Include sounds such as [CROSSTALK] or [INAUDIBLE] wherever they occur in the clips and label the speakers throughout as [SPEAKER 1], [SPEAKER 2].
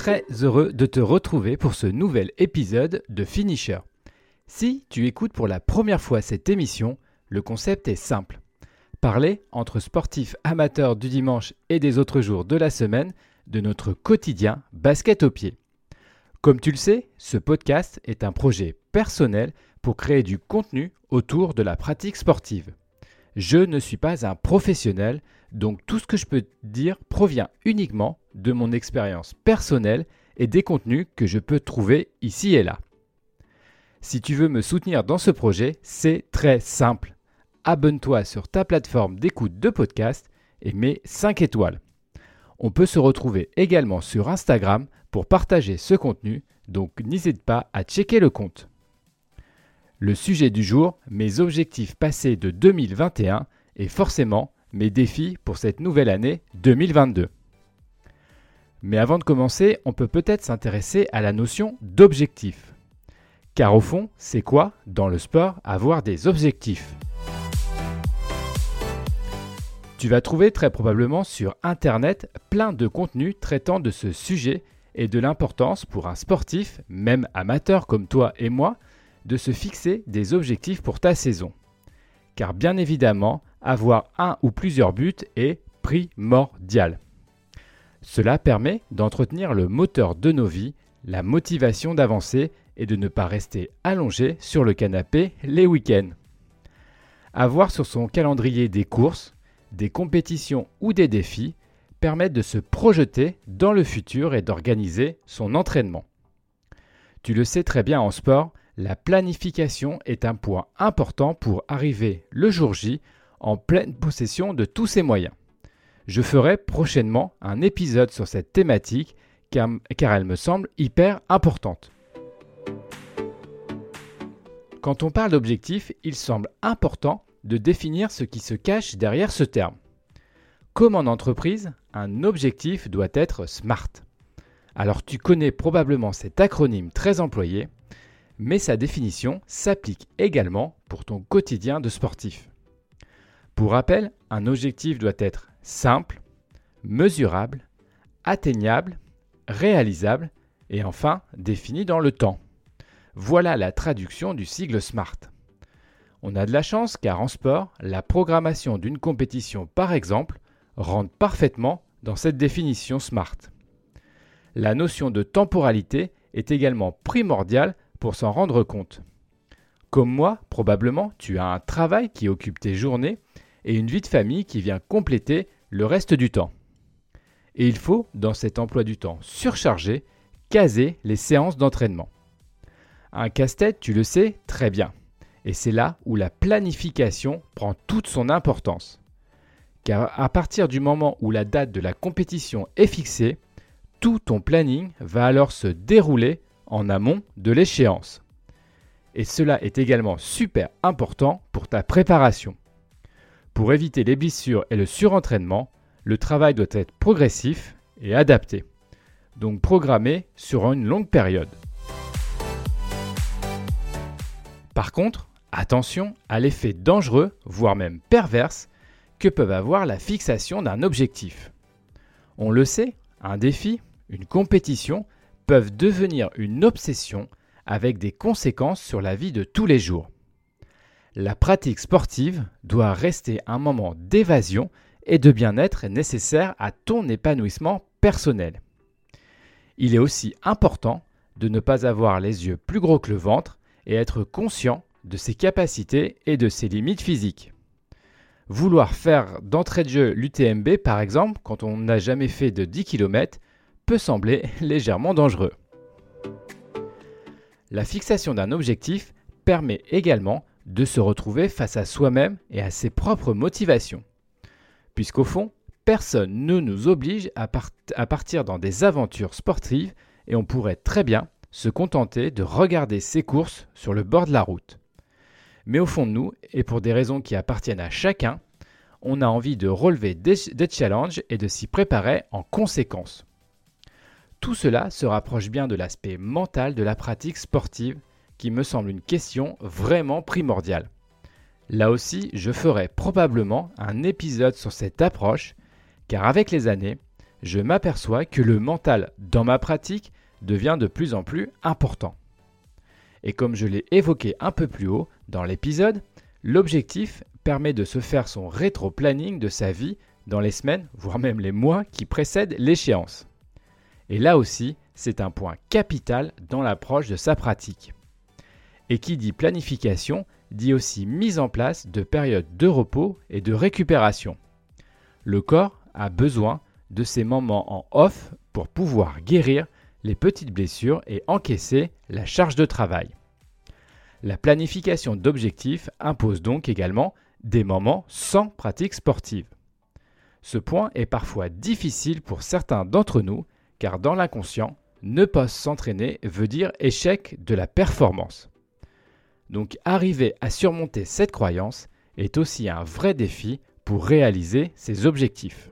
[SPEAKER 1] très heureux de te retrouver pour ce nouvel épisode de Finisher. Si tu écoutes pour la première fois cette émission, le concept est simple. Parler entre sportifs amateurs du dimanche et des autres jours de la semaine de notre quotidien basket au pied. Comme tu le sais, ce podcast est un projet personnel pour créer du contenu autour de la pratique sportive. Je ne suis pas un professionnel, donc tout ce que je peux dire provient uniquement de mon expérience personnelle et des contenus que je peux trouver ici et là. Si tu veux me soutenir dans ce projet, c'est très simple. Abonne-toi sur ta plateforme d'écoute de podcast et mets 5 étoiles. On peut se retrouver également sur Instagram pour partager ce contenu, donc n'hésite pas à checker le compte. Le sujet du jour, mes objectifs passés de 2021 et forcément mes défis pour cette nouvelle année 2022. Mais avant de commencer, on peut peut-être s'intéresser à la notion d'objectif. Car au fond, c'est quoi, dans le sport, avoir des objectifs? Tu vas trouver très probablement sur Internet plein de contenus traitant de ce sujet et de l'importance pour un sportif, même amateur comme toi et moi, de se fixer des objectifs pour ta saison. Car bien évidemment, avoir un ou plusieurs buts est primordial. Cela permet d'entretenir le moteur de nos vies, la motivation d'avancer et de ne pas rester allongé sur le canapé les week-ends. Avoir sur son calendrier des courses, des compétitions ou des défis permet de se projeter dans le futur et d'organiser son entraînement. Tu le sais très bien en sport, la planification est un point important pour arriver le jour J en pleine possession de tous ses moyens. Je ferai prochainement un épisode sur cette thématique car, elle me semble hyper importante. Quand on parle d'objectif, il semble important de définir ce qui se cache derrière ce terme. Comme en entreprise, un objectif doit être SMART. Alors tu connais probablement cet acronyme très employé, mais sa définition s'applique également pour ton quotidien de sportif. Pour rappel, un objectif doit être simple, mesurable, atteignable, réalisable et enfin défini dans le temps. Voilà la traduction du sigle SMART. On a de la chance car en sport, la programmation d'une compétition par exemple rentre parfaitement dans cette définition SMART. La notion de temporalité est également primordiale pour s'en rendre compte. Comme moi, probablement, tu as un travail qui occupe tes journées et une vie de famille qui vient compléter le reste du temps. Et il faut, dans cet emploi du temps surchargé, caser les séances d'entraînement. Un casse-tête, tu le sais très bien. Et c'est là où la planification prend toute son importance. Car à partir du moment où la date de la compétition est fixée, tout ton planning va alors se dérouler en amont de l'échéance. Et cela est également super important pour ta préparation. Pour éviter les blessures et le surentraînement, le travail doit être progressif et adapté. Donc programmé sur une longue période. Par contre, attention à l'effet dangereux, voire même perverse, que peuvent avoir la fixation d'un objectif. On le sait, un défi, une compétition peuvent devenir une obsession avec des conséquences sur la vie de tous les jours. La pratique sportive doit rester un moment d'évasion et de bien-être nécessaire à ton épanouissement personnel. Il est aussi important de ne pas avoir les yeux plus gros que le ventre et être conscient de ses capacités et de ses limites physiques. Vouloir faire d'entrée de jeu l'UTMB par exemple quand on n'a jamais fait de 10 km peut sembler [LAUGHS] légèrement dangereux. La fixation d'un objectif permet également de se retrouver face à soi-même et à ses propres motivations. Puisqu'au fond, personne ne nous oblige à, partir dans des aventures sportives et on pourrait très bien se contenter de regarder ses courses sur le bord de la route. Mais au fond de nous, et pour des raisons qui appartiennent à chacun, on a envie de relever des, des challenges et de s'y préparer en conséquence. Tout cela se rapproche bien de l'aspect mental de la pratique sportive qui me semble une question vraiment primordiale. Là aussi, je ferai probablement un épisode sur cette approche, car avec les années, je m'aperçois que le mental dans ma pratique devient de plus en plus important. Et comme je l'ai évoqué un peu plus haut dans l'épisode, l'objectif permet de se faire son rétro-planning de sa vie dans les semaines, voire même les mois qui précèdent l'échéance. Et là aussi, c'est un point capital dans l'approche de sa pratique. Et qui dit planification dit aussi mise en place de périodes de repos et de récupération. Le corps a besoin de ces moments en off pour pouvoir guérir les petites blessures et encaisser la charge de travail. La planification d'objectifs impose donc également des moments sans pratique sportive. Ce point est parfois difficile pour certains d'entre nous car dans l'inconscient, ne pas s'entraîner veut dire échec de la performance. Donc arriver à surmonter cette croyance est aussi un vrai défi pour réaliser ses objectifs.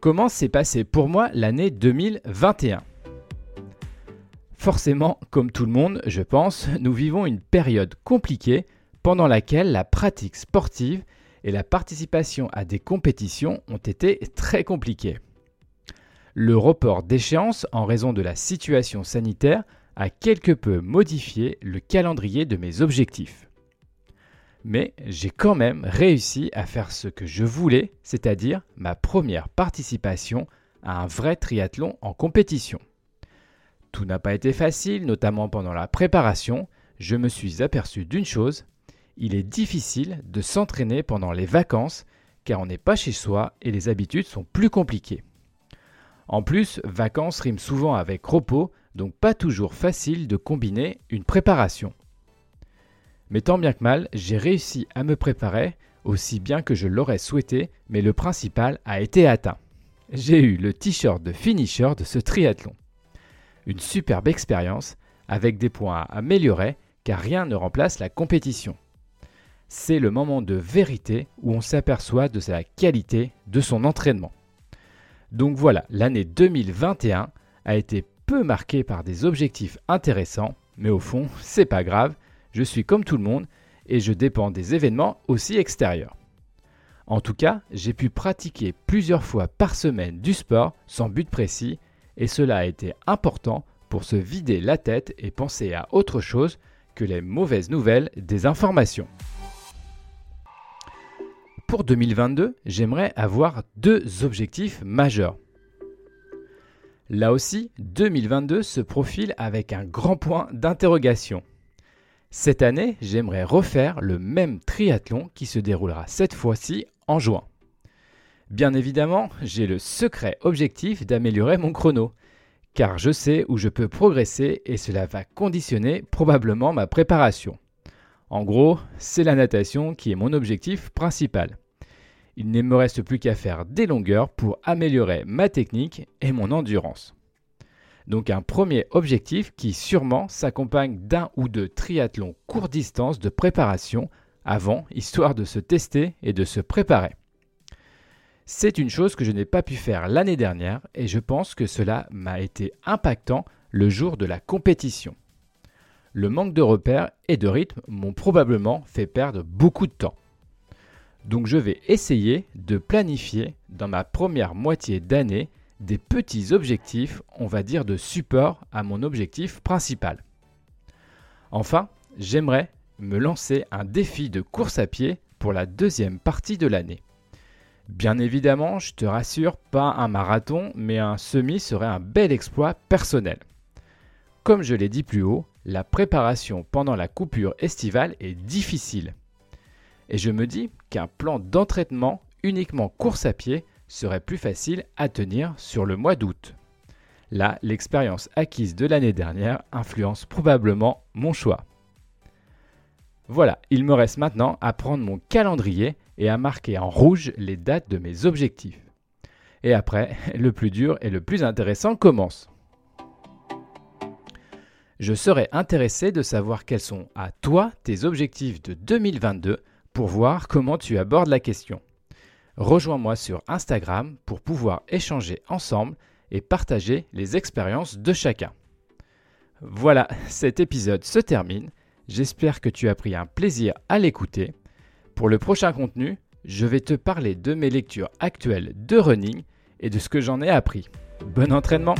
[SPEAKER 1] Comment s'est passé pour moi l'année 2021 Forcément, comme tout le monde, je pense, nous vivons une période compliquée pendant laquelle la pratique sportive et la participation à des compétitions ont été très compliquées. Le report d'échéance en raison de la situation sanitaire a quelque peu modifié le calendrier de mes objectifs. Mais j'ai quand même réussi à faire ce que je voulais, c'est-à-dire ma première participation à un vrai triathlon en compétition. Tout n'a pas été facile, notamment pendant la préparation. Je me suis aperçu d'une chose, il est difficile de s'entraîner pendant les vacances car on n'est pas chez soi et les habitudes sont plus compliquées. En plus, vacances riment souvent avec repos, donc pas toujours facile de combiner une préparation. Mais tant bien que mal, j'ai réussi à me préparer aussi bien que je l'aurais souhaité, mais le principal a été atteint. J'ai eu le t-shirt de finisher de ce triathlon. Une superbe expérience avec des points à améliorer car rien ne remplace la compétition. C'est le moment de vérité où on s'aperçoit de la qualité de son entraînement. Donc voilà, l'année 2021 a été peu marquée par des objectifs intéressants, mais au fond, c'est pas grave, je suis comme tout le monde et je dépends des événements aussi extérieurs. En tout cas, j'ai pu pratiquer plusieurs fois par semaine du sport sans but précis et cela a été important pour se vider la tête et penser à autre chose que les mauvaises nouvelles des informations. Pour 2022, j'aimerais avoir deux objectifs majeurs. Là aussi, 2022 se profile avec un grand point d'interrogation. Cette année, j'aimerais refaire le même triathlon qui se déroulera cette fois-ci en juin. Bien évidemment, j'ai le secret objectif d'améliorer mon chrono, car je sais où je peux progresser et cela va conditionner probablement ma préparation. En gros, c'est la natation qui est mon objectif principal. Il ne me reste plus qu'à faire des longueurs pour améliorer ma technique et mon endurance. Donc un premier objectif qui sûrement s'accompagne d'un ou deux triathlons court distance de préparation avant, histoire de se tester et de se préparer. C'est une chose que je n'ai pas pu faire l'année dernière et je pense que cela m'a été impactant le jour de la compétition. Le manque de repères et de rythme m'ont probablement fait perdre beaucoup de temps. Donc je vais essayer de planifier dans ma première moitié d'année des petits objectifs, on va dire de support à mon objectif principal. Enfin, j'aimerais me lancer un défi de course à pied pour la deuxième partie de l'année. Bien évidemment, je te rassure, pas un marathon, mais un semi serait un bel exploit personnel. Comme je l'ai dit plus haut, la préparation pendant la coupure estivale est difficile. Et je me dis qu'un plan d'entraînement uniquement course à pied serait plus facile à tenir sur le mois d'août. Là, l'expérience acquise de l'année dernière influence probablement mon choix. Voilà, il me reste maintenant à prendre mon calendrier et à marquer en rouge les dates de mes objectifs. Et après, [LAUGHS] le plus dur et le plus intéressant commence. Je serais intéressé de savoir quels sont à toi tes objectifs de 2022 pour voir comment tu abordes la question. Rejoins-moi sur Instagram pour pouvoir échanger ensemble et partager les expériences de chacun. Voilà, cet épisode se termine. J'espère que tu as pris un plaisir à l'écouter. Pour le prochain contenu, je vais te parler de mes lectures actuelles de running et de ce que j'en ai appris. Bon entraînement